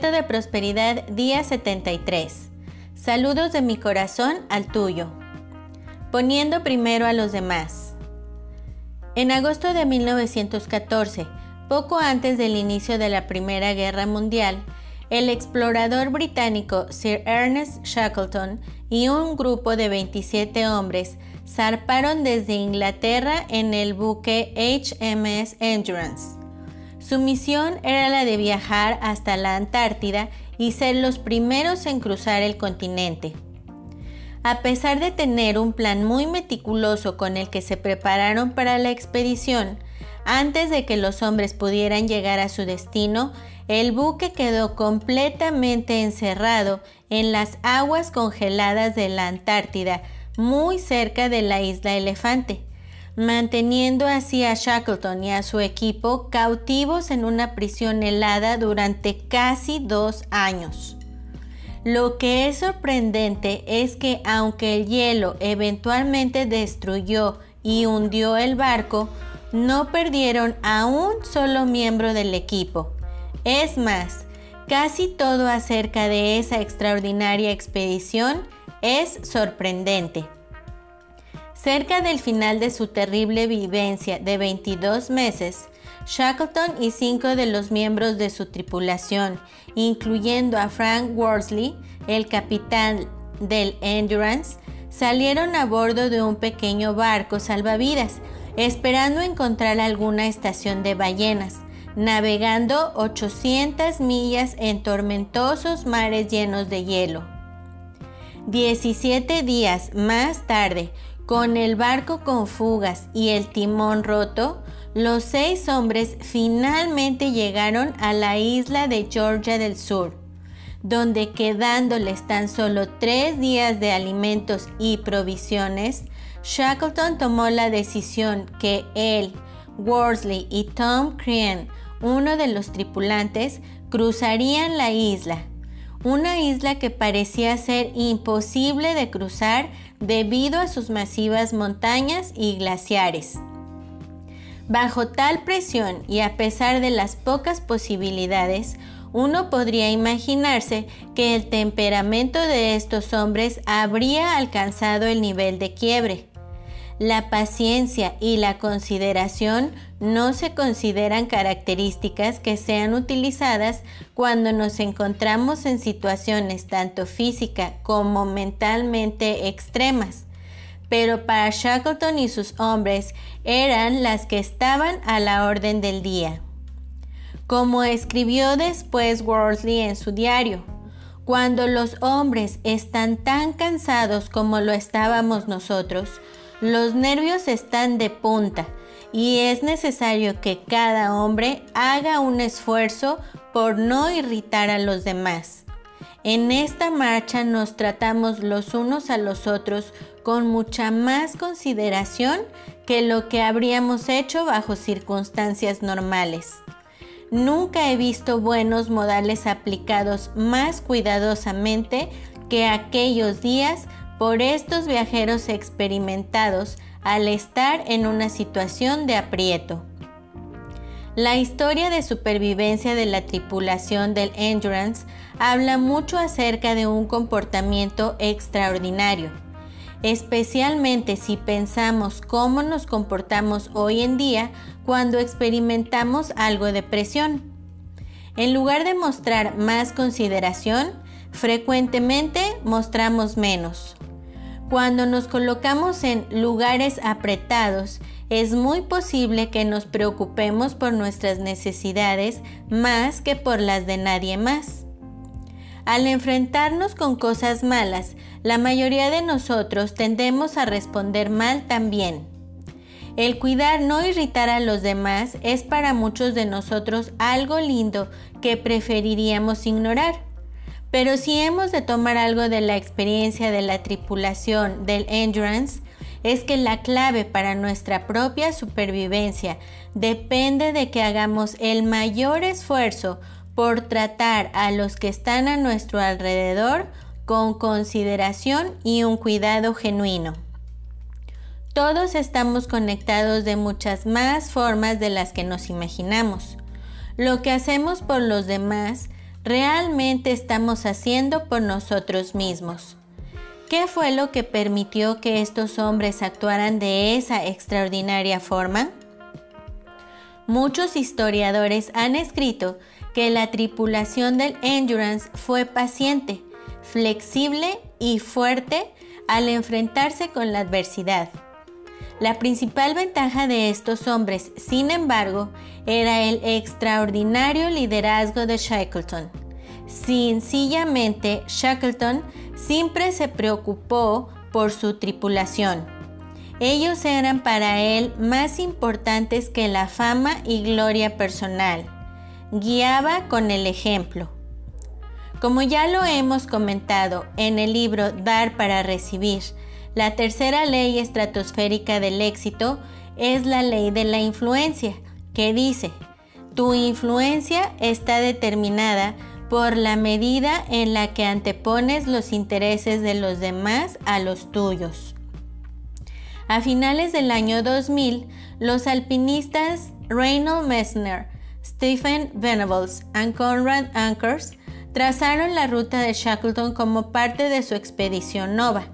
De Prosperidad día 73. Saludos de mi corazón al tuyo. Poniendo primero a los demás. En agosto de 1914, poco antes del inicio de la Primera Guerra Mundial, el explorador británico Sir Ernest Shackleton y un grupo de 27 hombres zarparon desde Inglaterra en el buque HMS Endurance. Su misión era la de viajar hasta la Antártida y ser los primeros en cruzar el continente. A pesar de tener un plan muy meticuloso con el que se prepararon para la expedición, antes de que los hombres pudieran llegar a su destino, el buque quedó completamente encerrado en las aguas congeladas de la Antártida, muy cerca de la isla Elefante, manteniendo así a Shackleton y a su equipo cautivos en una prisión helada durante casi dos años. Lo que es sorprendente es que aunque el hielo eventualmente destruyó y hundió el barco, no perdieron a un solo miembro del equipo. Es más, casi todo acerca de esa extraordinaria expedición es sorprendente. Cerca del final de su terrible vivencia de 22 meses, Shackleton y cinco de los miembros de su tripulación, incluyendo a Frank Worsley, el capitán del Endurance, salieron a bordo de un pequeño barco salvavidas, esperando encontrar alguna estación de ballenas, navegando 800 millas en tormentosos mares llenos de hielo. 17 días más tarde, con el barco con fugas y el timón roto, los seis hombres finalmente llegaron a la isla de Georgia del Sur, donde quedándoles tan solo tres días de alimentos y provisiones, Shackleton tomó la decisión que él, Worsley y Tom Crean, uno de los tripulantes, cruzarían la isla una isla que parecía ser imposible de cruzar debido a sus masivas montañas y glaciares. Bajo tal presión y a pesar de las pocas posibilidades, uno podría imaginarse que el temperamento de estos hombres habría alcanzado el nivel de quiebre. La paciencia y la consideración no se consideran características que sean utilizadas cuando nos encontramos en situaciones tanto física como mentalmente extremas. Pero para Shackleton y sus hombres eran las que estaban a la orden del día. Como escribió después Worsley en su diario, cuando los hombres están tan cansados como lo estábamos nosotros, los nervios están de punta y es necesario que cada hombre haga un esfuerzo por no irritar a los demás. En esta marcha nos tratamos los unos a los otros con mucha más consideración que lo que habríamos hecho bajo circunstancias normales. Nunca he visto buenos modales aplicados más cuidadosamente que aquellos días por estos viajeros experimentados al estar en una situación de aprieto. La historia de supervivencia de la tripulación del Endurance habla mucho acerca de un comportamiento extraordinario, especialmente si pensamos cómo nos comportamos hoy en día cuando experimentamos algo de presión. En lugar de mostrar más consideración, frecuentemente mostramos menos. Cuando nos colocamos en lugares apretados, es muy posible que nos preocupemos por nuestras necesidades más que por las de nadie más. Al enfrentarnos con cosas malas, la mayoría de nosotros tendemos a responder mal también. El cuidar no irritar a los demás es para muchos de nosotros algo lindo que preferiríamos ignorar. Pero si hemos de tomar algo de la experiencia de la tripulación del Endurance, es que la clave para nuestra propia supervivencia depende de que hagamos el mayor esfuerzo por tratar a los que están a nuestro alrededor con consideración y un cuidado genuino. Todos estamos conectados de muchas más formas de las que nos imaginamos. Lo que hacemos por los demás realmente estamos haciendo por nosotros mismos? ¿Qué fue lo que permitió que estos hombres actuaran de esa extraordinaria forma? Muchos historiadores han escrito que la tripulación del Endurance fue paciente, flexible y fuerte al enfrentarse con la adversidad. La principal ventaja de estos hombres, sin embargo, era el extraordinario liderazgo de Shackleton. Sencillamente, Shackleton siempre se preocupó por su tripulación. Ellos eran para él más importantes que la fama y gloria personal. Guiaba con el ejemplo. Como ya lo hemos comentado en el libro Dar para Recibir, la tercera ley estratosférica del éxito es la ley de la influencia, que dice, tu influencia está determinada por la medida en la que antepones los intereses de los demás a los tuyos. A finales del año 2000, los alpinistas Reynold Messner, Stephen Venables y Conrad Ankers trazaron la ruta de Shackleton como parte de su expedición Nova.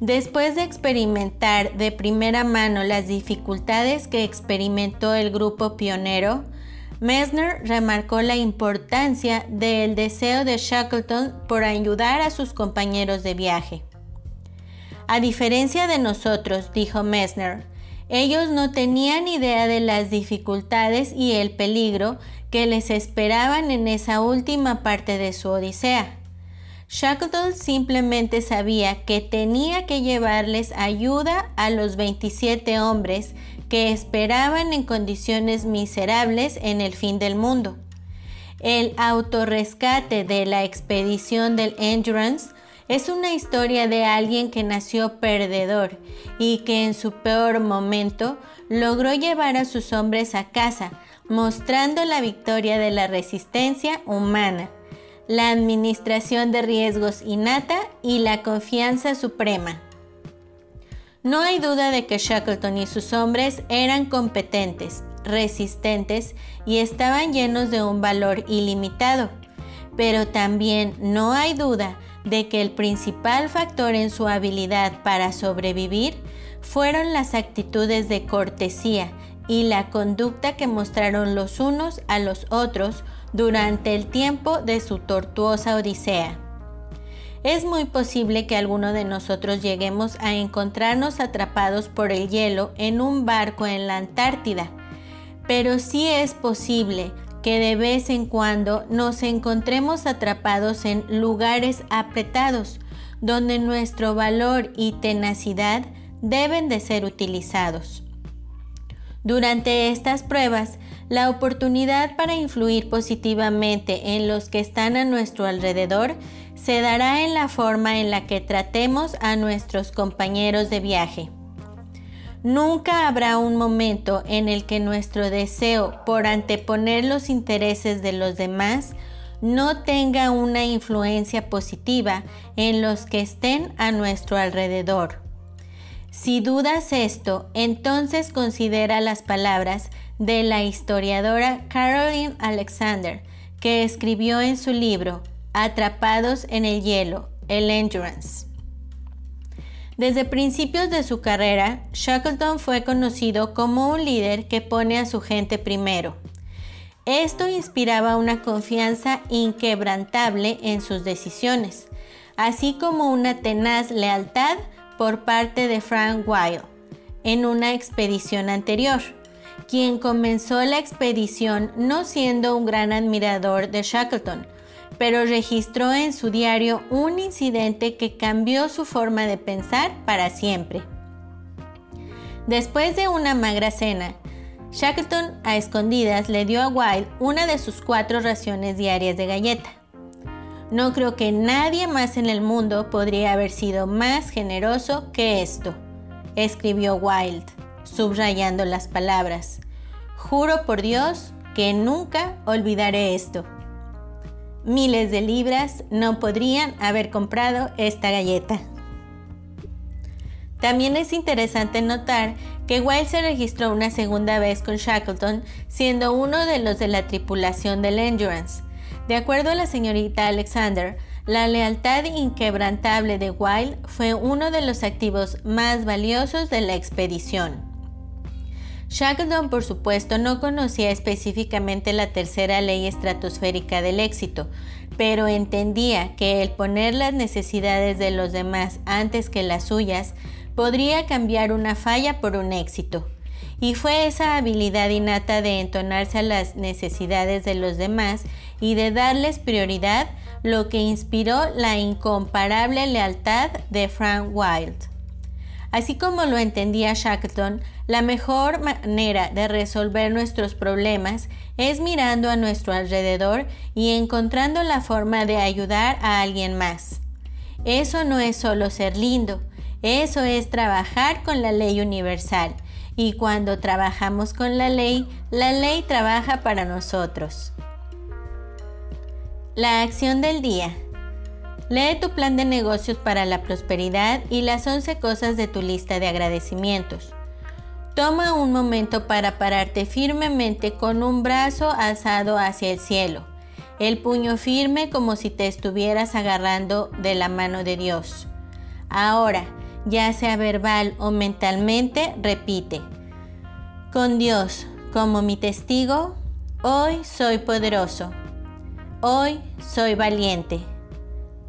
Después de experimentar de primera mano las dificultades que experimentó el grupo pionero, Messner remarcó la importancia del deseo de Shackleton por ayudar a sus compañeros de viaje. A diferencia de nosotros, dijo Messner, ellos no tenían idea de las dificultades y el peligro que les esperaban en esa última parte de su odisea. Shackleton simplemente sabía que tenía que llevarles ayuda a los 27 hombres que esperaban en condiciones miserables en el fin del mundo. El autorrescate de la expedición del Endurance es una historia de alguien que nació perdedor y que en su peor momento logró llevar a sus hombres a casa, mostrando la victoria de la resistencia humana, la administración de riesgos innata y la confianza suprema. No hay duda de que Shackleton y sus hombres eran competentes, resistentes y estaban llenos de un valor ilimitado. Pero también no hay duda de que el principal factor en su habilidad para sobrevivir fueron las actitudes de cortesía y la conducta que mostraron los unos a los otros durante el tiempo de su tortuosa odisea. Es muy posible que alguno de nosotros lleguemos a encontrarnos atrapados por el hielo en un barco en la Antártida, pero sí es posible que de vez en cuando nos encontremos atrapados en lugares apretados, donde nuestro valor y tenacidad deben de ser utilizados. Durante estas pruebas, la oportunidad para influir positivamente en los que están a nuestro alrededor se dará en la forma en la que tratemos a nuestros compañeros de viaje. Nunca habrá un momento en el que nuestro deseo por anteponer los intereses de los demás no tenga una influencia positiva en los que estén a nuestro alrededor. Si dudas esto, entonces considera las palabras de la historiadora Caroline Alexander, que escribió en su libro Atrapados en el hielo, el Endurance. Desde principios de su carrera, Shackleton fue conocido como un líder que pone a su gente primero. Esto inspiraba una confianza inquebrantable en sus decisiones, así como una tenaz lealtad por parte de Frank Weil en una expedición anterior, quien comenzó la expedición no siendo un gran admirador de Shackleton, pero registró en su diario un incidente que cambió su forma de pensar para siempre. Después de una magra cena, Shackleton a escondidas le dio a Wilde una de sus cuatro raciones diarias de galleta. No creo que nadie más en el mundo podría haber sido más generoso que esto, escribió Wilde, subrayando las palabras. Juro por Dios que nunca olvidaré esto miles de libras no podrían haber comprado esta galleta. También es interesante notar que Wilde se registró una segunda vez con Shackleton, siendo uno de los de la tripulación del Endurance. De acuerdo a la señorita Alexander, la lealtad inquebrantable de Wilde fue uno de los activos más valiosos de la expedición. Shackleton, por supuesto, no conocía específicamente la tercera ley estratosférica del éxito, pero entendía que el poner las necesidades de los demás antes que las suyas podría cambiar una falla por un éxito. Y fue esa habilidad innata de entonarse a las necesidades de los demás y de darles prioridad lo que inspiró la incomparable lealtad de Frank Wilde. Así como lo entendía Shackleton, la mejor manera de resolver nuestros problemas es mirando a nuestro alrededor y encontrando la forma de ayudar a alguien más. Eso no es solo ser lindo, eso es trabajar con la ley universal. Y cuando trabajamos con la ley, la ley trabaja para nosotros. La acción del día. Lee tu plan de negocios para la prosperidad y las 11 cosas de tu lista de agradecimientos. Toma un momento para pararte firmemente con un brazo alzado hacia el cielo, el puño firme como si te estuvieras agarrando de la mano de Dios. Ahora, ya sea verbal o mentalmente, repite, con Dios como mi testigo, hoy soy poderoso. Hoy soy valiente.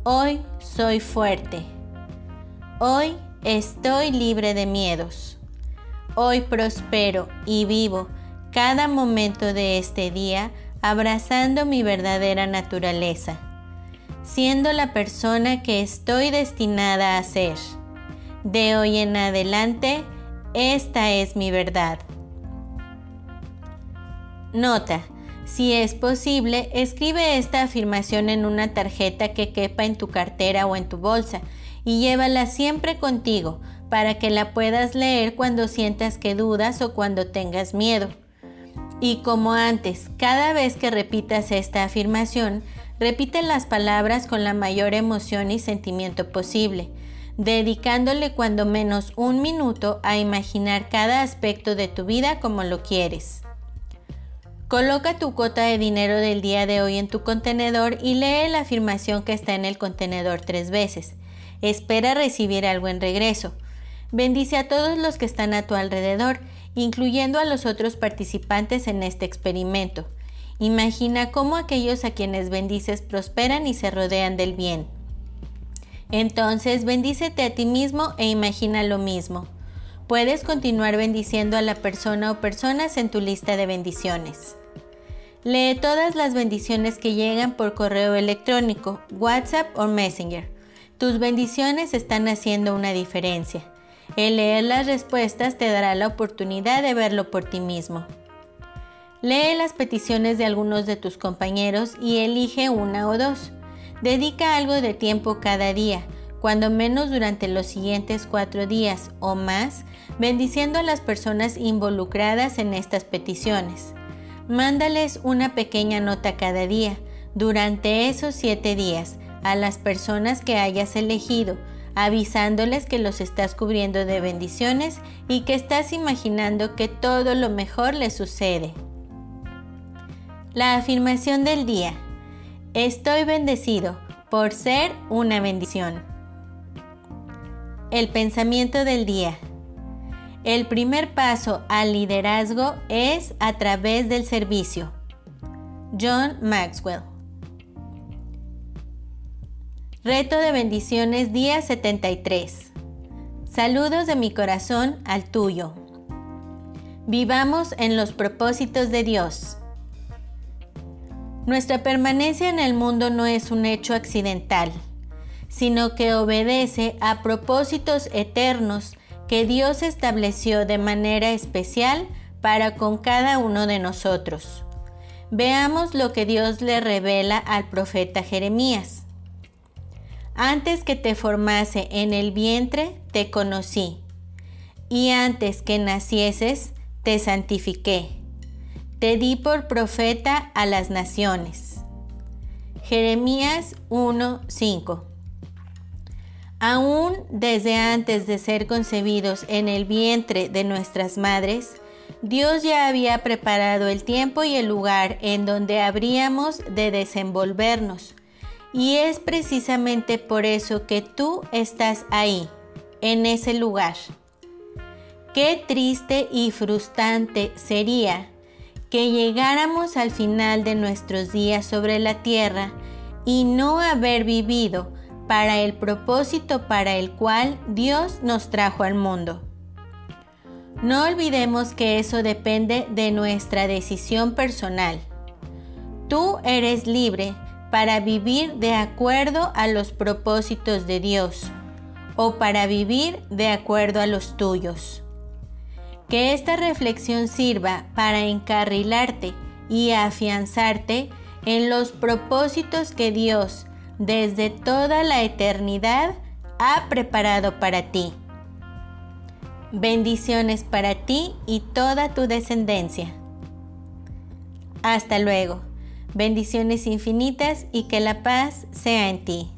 Hoy soy fuerte. Hoy estoy libre de miedos. Hoy prospero y vivo cada momento de este día abrazando mi verdadera naturaleza, siendo la persona que estoy destinada a ser. De hoy en adelante, esta es mi verdad. Nota. Si es posible, escribe esta afirmación en una tarjeta que quepa en tu cartera o en tu bolsa y llévala siempre contigo para que la puedas leer cuando sientas que dudas o cuando tengas miedo. Y como antes, cada vez que repitas esta afirmación, repite las palabras con la mayor emoción y sentimiento posible, dedicándole cuando menos un minuto a imaginar cada aspecto de tu vida como lo quieres. Coloca tu cuota de dinero del día de hoy en tu contenedor y lee la afirmación que está en el contenedor tres veces. Espera recibir algo en regreso. Bendice a todos los que están a tu alrededor, incluyendo a los otros participantes en este experimento. Imagina cómo aquellos a quienes bendices prosperan y se rodean del bien. Entonces bendícete a ti mismo e imagina lo mismo. Puedes continuar bendiciendo a la persona o personas en tu lista de bendiciones. Lee todas las bendiciones que llegan por correo electrónico, WhatsApp o Messenger. Tus bendiciones están haciendo una diferencia. El leer las respuestas te dará la oportunidad de verlo por ti mismo. Lee las peticiones de algunos de tus compañeros y elige una o dos. Dedica algo de tiempo cada día cuando menos durante los siguientes cuatro días o más, bendiciendo a las personas involucradas en estas peticiones. Mándales una pequeña nota cada día, durante esos siete días, a las personas que hayas elegido, avisándoles que los estás cubriendo de bendiciones y que estás imaginando que todo lo mejor les sucede. La afirmación del día. Estoy bendecido por ser una bendición. El pensamiento del día. El primer paso al liderazgo es a través del servicio. John Maxwell. Reto de bendiciones día 73. Saludos de mi corazón al tuyo. Vivamos en los propósitos de Dios. Nuestra permanencia en el mundo no es un hecho accidental sino que obedece a propósitos eternos que Dios estableció de manera especial para con cada uno de nosotros. Veamos lo que Dios le revela al profeta Jeremías. Antes que te formase en el vientre, te conocí, y antes que nacieses, te santifiqué. Te di por profeta a las naciones. Jeremías 1:5 Aún desde antes de ser concebidos en el vientre de nuestras madres, Dios ya había preparado el tiempo y el lugar en donde habríamos de desenvolvernos. Y es precisamente por eso que tú estás ahí, en ese lugar. Qué triste y frustrante sería que llegáramos al final de nuestros días sobre la tierra y no haber vivido para el propósito para el cual Dios nos trajo al mundo. No olvidemos que eso depende de nuestra decisión personal. Tú eres libre para vivir de acuerdo a los propósitos de Dios o para vivir de acuerdo a los tuyos. Que esta reflexión sirva para encarrilarte y afianzarte en los propósitos que Dios desde toda la eternidad ha preparado para ti. Bendiciones para ti y toda tu descendencia. Hasta luego. Bendiciones infinitas y que la paz sea en ti.